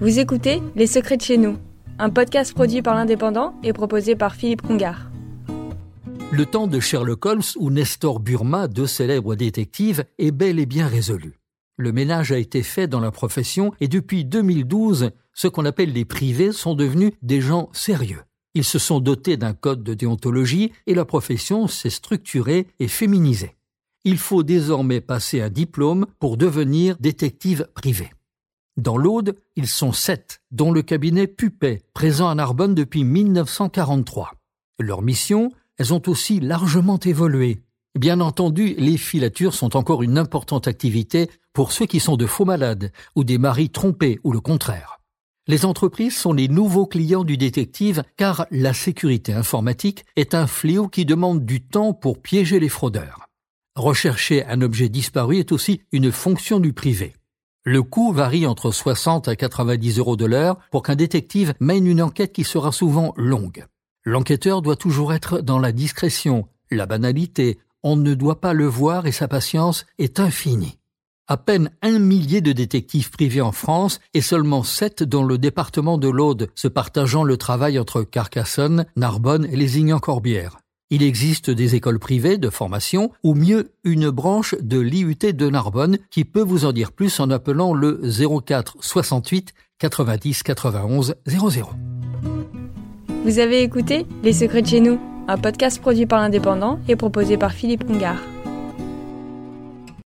Vous écoutez Les Secrets de chez nous, un podcast produit par l'Indépendant et proposé par Philippe Congar. Le temps de Sherlock Holmes ou Nestor Burma, deux célèbres détectives, est bel et bien résolu. Le ménage a été fait dans la profession et depuis 2012, ce qu'on appelle les privés sont devenus des gens sérieux. Ils se sont dotés d'un code de déontologie et la profession s'est structurée et féminisée. Il faut désormais passer un diplôme pour devenir détective privé. Dans l'Aude, ils sont sept, dont le cabinet Pupet, présent à Narbonne depuis 1943. Leurs missions, elles ont aussi largement évolué. Bien entendu, les filatures sont encore une importante activité pour ceux qui sont de faux malades ou des maris trompés ou le contraire. Les entreprises sont les nouveaux clients du détective car la sécurité informatique est un fléau qui demande du temps pour piéger les fraudeurs. Rechercher un objet disparu est aussi une fonction du privé. Le coût varie entre 60 à 90 euros de l'heure pour qu'un détective mène une enquête qui sera souvent longue. L'enquêteur doit toujours être dans la discrétion, la banalité, on ne doit pas le voir et sa patience est infinie. À peine un millier de détectives privés en France et seulement sept dans le département de l'Aude, se partageant le travail entre Carcassonne, Narbonne et Lézignan-Corbière. Il existe des écoles privées de formation ou mieux une branche de l'IUT de Narbonne qui peut vous en dire plus en appelant le 04 68 90 91 00. Vous avez écouté Les Secrets de chez nous, un podcast produit par l'Indépendant et proposé par Philippe Congar.